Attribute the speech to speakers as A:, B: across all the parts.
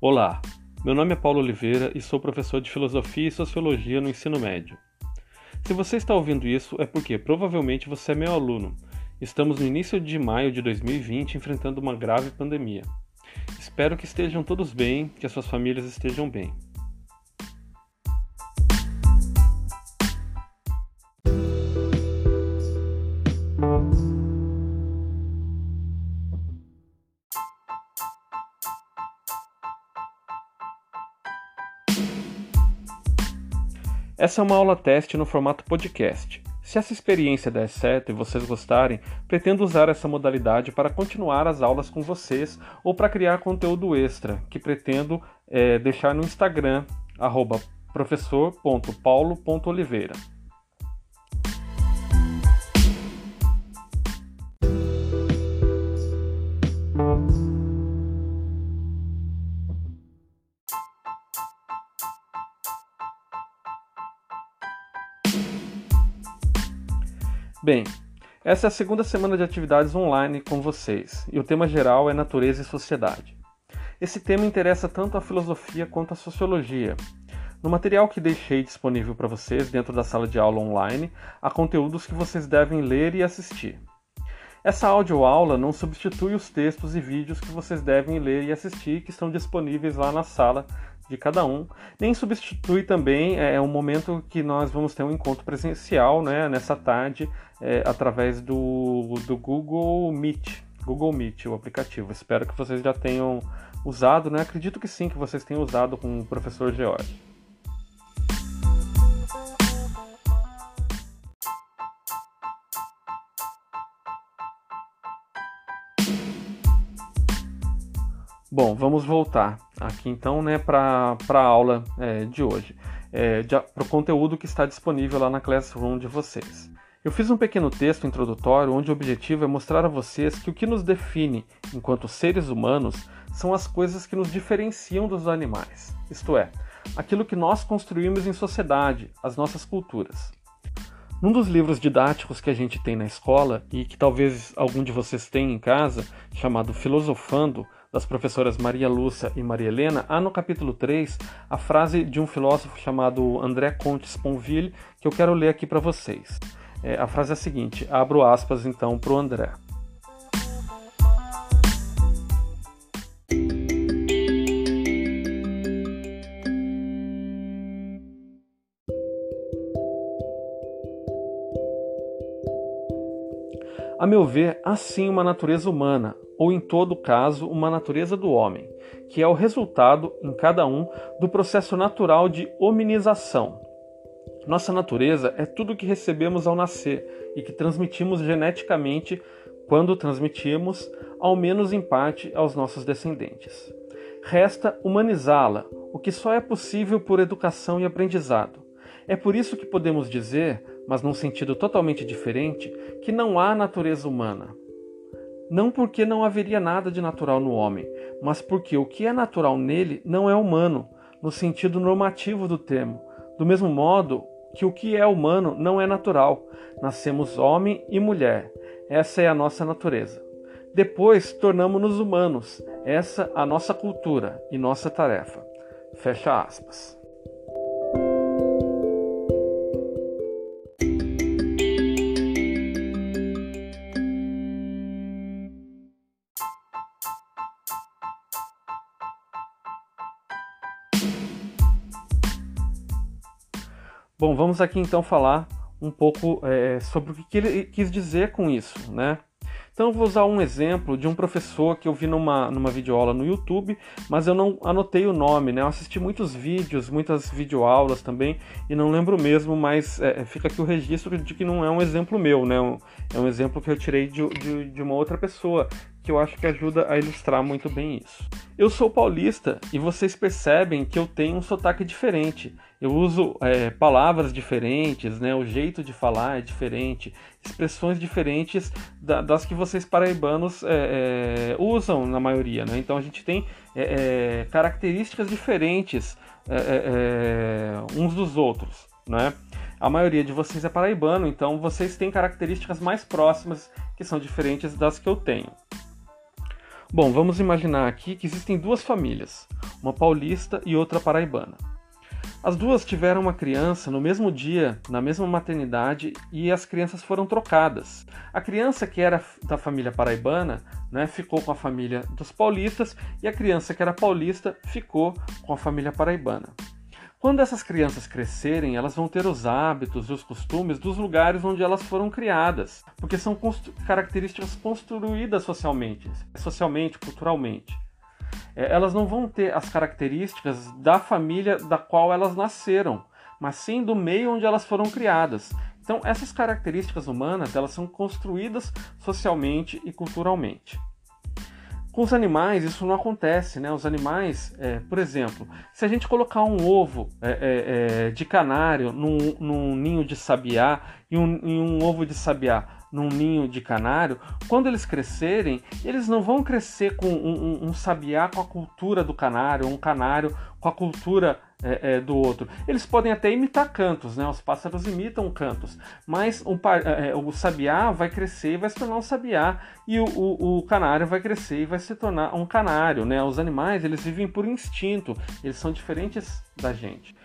A: Olá, meu nome é Paulo Oliveira e sou professor de Filosofia e Sociologia no ensino médio. Se você está ouvindo isso é porque provavelmente você é meu aluno. Estamos no início de maio de 2020 enfrentando uma grave pandemia. Espero que estejam todos bem, que as suas famílias estejam bem. Essa é uma aula teste no formato podcast. Se essa experiência der certo e vocês gostarem, pretendo usar essa modalidade para continuar as aulas com vocês ou para criar conteúdo extra, que pretendo é, deixar no Instagram, professor.paulo.oliveira. Bem, essa é a segunda semana de atividades online com vocês e o tema geral é natureza e sociedade. Esse tema interessa tanto a filosofia quanto a sociologia. No material que deixei disponível para vocês dentro da sala de aula online, há conteúdos que vocês devem ler e assistir. Essa audioaula não substitui os textos e vídeos que vocês devem ler e assistir que estão disponíveis lá na sala de cada um, nem substitui também é, o momento que nós vamos ter um encontro presencial né, nessa tarde é, através do, do Google Meet. Google Meet, o aplicativo. Espero que vocês já tenham usado, né? Acredito que sim, que vocês tenham usado com o professor George. Bom, vamos voltar aqui então né, para a aula é, de hoje, é, para o conteúdo que está disponível lá na Classroom de vocês. Eu fiz um pequeno texto introdutório onde o objetivo é mostrar a vocês que o que nos define enquanto seres humanos são as coisas que nos diferenciam dos animais, isto é, aquilo que nós construímos em sociedade, as nossas culturas. Num dos livros didáticos que a gente tem na escola e que talvez algum de vocês tenha em casa, chamado Filosofando, das professoras Maria Lúcia e Maria Helena, há no capítulo 3 a frase de um filósofo chamado André Comte Sponville, que eu quero ler aqui para vocês. É, a frase é a seguinte, abro aspas então para o André. A meu ver, há sim uma natureza humana, ou em todo caso, uma natureza do homem, que é o resultado, em cada um, do processo natural de hominização. Nossa natureza é tudo que recebemos ao nascer e que transmitimos geneticamente quando transmitimos, ao menos em parte, aos nossos descendentes. Resta humanizá-la, o que só é possível por educação e aprendizado. É por isso que podemos dizer, mas num sentido totalmente diferente, que não há natureza humana. Não porque não haveria nada de natural no homem, mas porque o que é natural nele não é humano, no sentido normativo do termo. Do mesmo modo que o que é humano não é natural. Nascemos homem e mulher. Essa é a nossa natureza. Depois tornamos-nos humanos. Essa a nossa cultura e nossa tarefa. Fecha aspas. Bom, vamos aqui então falar um pouco é, sobre o que ele quis dizer com isso, né? Então eu vou usar um exemplo de um professor que eu vi numa, numa videoaula no YouTube, mas eu não anotei o nome, né? Eu assisti muitos vídeos, muitas videoaulas também, e não lembro mesmo, mas é, fica aqui o registro de que não é um exemplo meu, né? É um exemplo que eu tirei de, de, de uma outra pessoa, que eu acho que ajuda a ilustrar muito bem isso. Eu sou paulista e vocês percebem que eu tenho um sotaque diferente. Eu uso é, palavras diferentes, né? o jeito de falar é diferente, expressões diferentes da, das que vocês paraibanos é, é, usam na maioria. Né? Então a gente tem é, é, características diferentes é, uns dos outros. Né? A maioria de vocês é paraibano, então vocês têm características mais próximas que são diferentes das que eu tenho. Bom, vamos imaginar aqui que existem duas famílias, uma paulista e outra paraibana. As duas tiveram uma criança no mesmo dia, na mesma maternidade, e as crianças foram trocadas. A criança que era da família paraibana né, ficou com a família dos paulistas, e a criança que era paulista ficou com a família paraibana. Quando essas crianças crescerem, elas vão ter os hábitos e os costumes dos lugares onde elas foram criadas, porque são características construídas socialmente, socialmente, culturalmente. É, elas não vão ter as características da família da qual elas nasceram, mas sim do meio onde elas foram criadas. Então, essas características humanas, elas são construídas socialmente e culturalmente. Com os animais, isso não acontece, né? Os animais, é, por exemplo, se a gente colocar um ovo é, é, é, de canário num, num, ninho de sabiá e um, e um ovo de sabiá num ninho de canário, quando eles crescerem, eles não vão crescer com um, um, um sabiá com a cultura do canário, um canário com a cultura é, é, do outro. Eles podem até imitar cantos, né? Os pássaros imitam cantos, mas o, é, é, o sabiá vai crescer e vai se tornar um sabiá, e o, o, o, canário vai crescer e vai se tornar um canário, né? Os animais eles vivem por instinto, eles são diferentes da gente.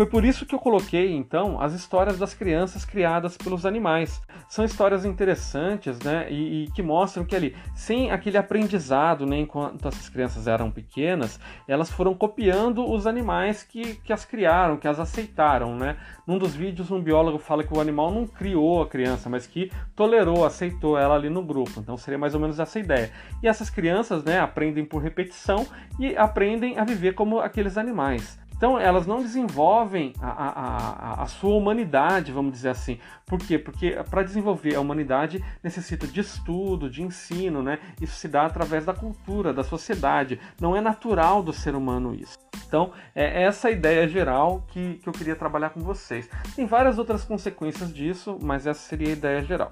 A: Foi por isso que eu coloquei, então, as histórias das crianças criadas pelos animais. São histórias interessantes, né? E, e, que mostram que ali, sem aquele aprendizado, né, enquanto essas crianças eram pequenas, elas foram copiando os animais que, que as criaram, que as aceitaram, né? Num dos vídeos, um biólogo fala que o animal não criou a criança, mas que tolerou, aceitou ela ali no grupo. Então seria mais ou menos essa ideia. E essas crianças, né, aprendem por repetição e aprendem a viver como aqueles animais. Então, elas não desenvolvem a, a, a, a, sua humanidade, vamos dizer assim. Por quê? Porque para desenvolver a humanidade necessita de estudo, de ensino, né? Isso se dá através da cultura, da sociedade. Não é natural do ser humano isso. Então, é essa ideia geral que, que eu queria trabalhar com vocês. Tem várias outras consequências disso, mas essa seria a ideia geral.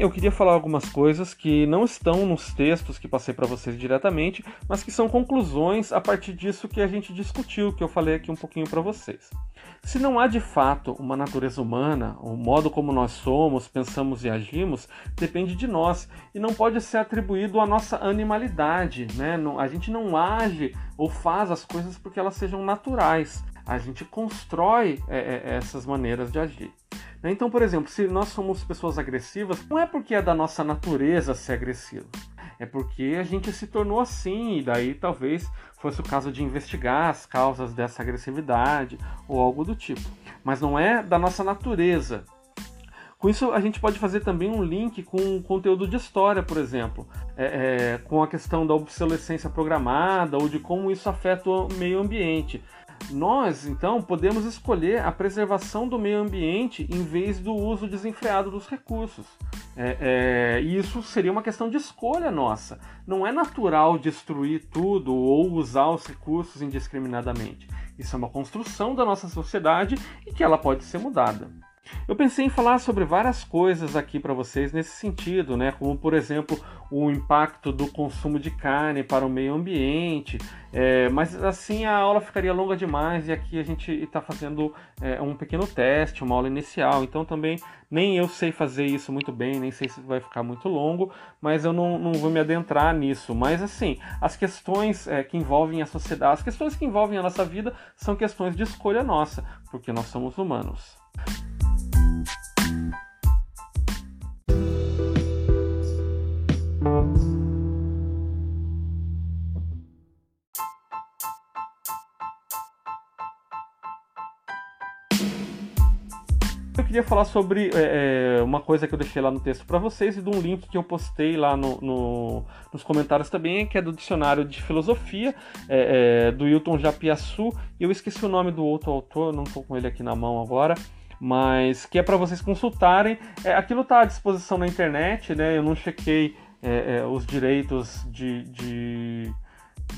A: Eu queria falar algumas coisas que não estão nos textos que passei para vocês diretamente, mas que são conclusões a partir disso que a gente discutiu, que eu falei aqui um pouquinho para vocês. Se não há de fato uma natureza humana, o modo como nós somos, pensamos e agimos, depende de nós e não pode ser atribuído à nossa animalidade. Né? A gente não age ou faz as coisas porque elas sejam naturais. A gente constrói é, é, essas maneiras de agir. Né? Então, por exemplo, se nós somos pessoas agressivas, não é porque é da nossa natureza ser agressivo. É porque a gente se tornou assim, e daí talvez fosse o caso de investigar as causas dessa agressividade ou algo do tipo. Mas não é da nossa natureza. Com isso, a gente pode fazer também um link com conteúdo de história, por exemplo, é, é, com a questão da obsolescência programada ou de como isso afeta o meio ambiente. Nós, então, podemos escolher a preservação do meio ambiente em vez do uso desenfreado dos recursos. É, é, isso seria uma questão de escolha nossa. Não é natural destruir tudo ou usar os recursos indiscriminadamente. Isso é uma construção da nossa sociedade e que ela pode ser mudada. Eu pensei em falar sobre várias coisas aqui para vocês nesse sentido, né? Como por exemplo o impacto do consumo de carne para o meio ambiente, é, mas assim a aula ficaria longa demais e aqui a gente está fazendo é, um pequeno teste, uma aula inicial, então também nem eu sei fazer isso muito bem, nem sei se vai ficar muito longo, mas eu não, não vou me adentrar nisso. Mas assim, as questões é, que envolvem a sociedade, as questões que envolvem a nossa vida são questões de escolha nossa, porque nós somos humanos. Queria falar sobre é, uma coisa que eu deixei lá no texto para vocês e de um link que eu postei lá no, no, nos comentários também, que é do dicionário de filosofia é, é, do Hilton Japiaçu. Eu esqueci o nome do outro autor, não estou com ele aqui na mão agora mas que é para vocês consultarem. É, aquilo está à disposição na internet, né? Eu não chequei é, é, os direitos de, de,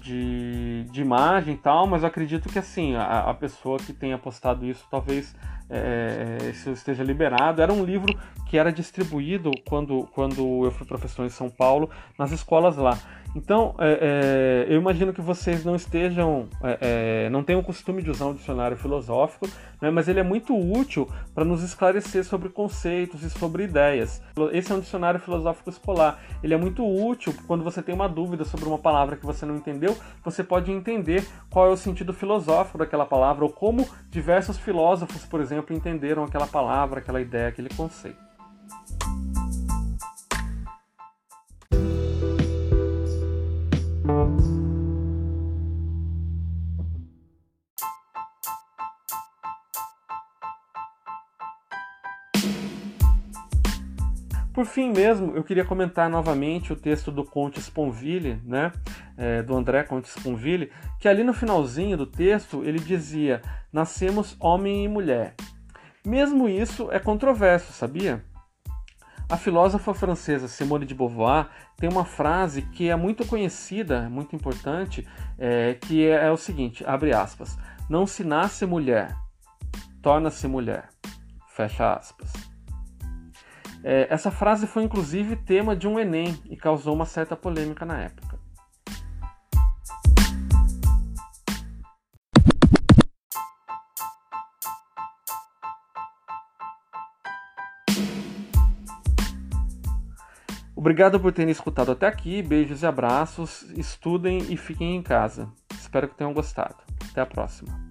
A: de, de, imagem e tal, mas eu acredito que assim, a, a pessoa que tenha postado isso talvez é, isso esteja liberado. Era um livro que era distribuído quando, quando eu fui professor em São Paulo, nas escolas lá. Então, é, é, eu imagino que vocês não estejam, é, é não tenham o costume de usar um dicionário filosófico, né, mas ele é muito útil para nos esclarecer sobre conceitos e sobre ideias. Esse é um dicionário filosófico escolar. Ele é muito útil quando você tem uma dúvida sobre uma palavra que você não entendeu, você pode entender qual é o sentido filosófico daquela palavra ou como diversos filósofos, por exemplo, entenderam aquela palavra, aquela ideia, aquele conceito. Por fim mesmo, eu queria comentar novamente o texto do Conte Sponville, né, é, do André Conte Sponville, que ali no finalzinho do texto ele dizia: nascemos homem e mulher. Mesmo isso é controverso, sabia? A filósofa francesa Simone de Beauvoir tem uma frase que é muito conhecida, muito importante, é, que é, é o seguinte: abre aspas, não se nasce mulher, torna-se mulher. Fecha aspas. É, essa frase foi inclusive tema de um Enem e causou uma certa polêmica na época. Obrigado por terem escutado até aqui. Beijos e abraços. Estudem e fiquem em casa. Espero que tenham gostado. Até a próxima.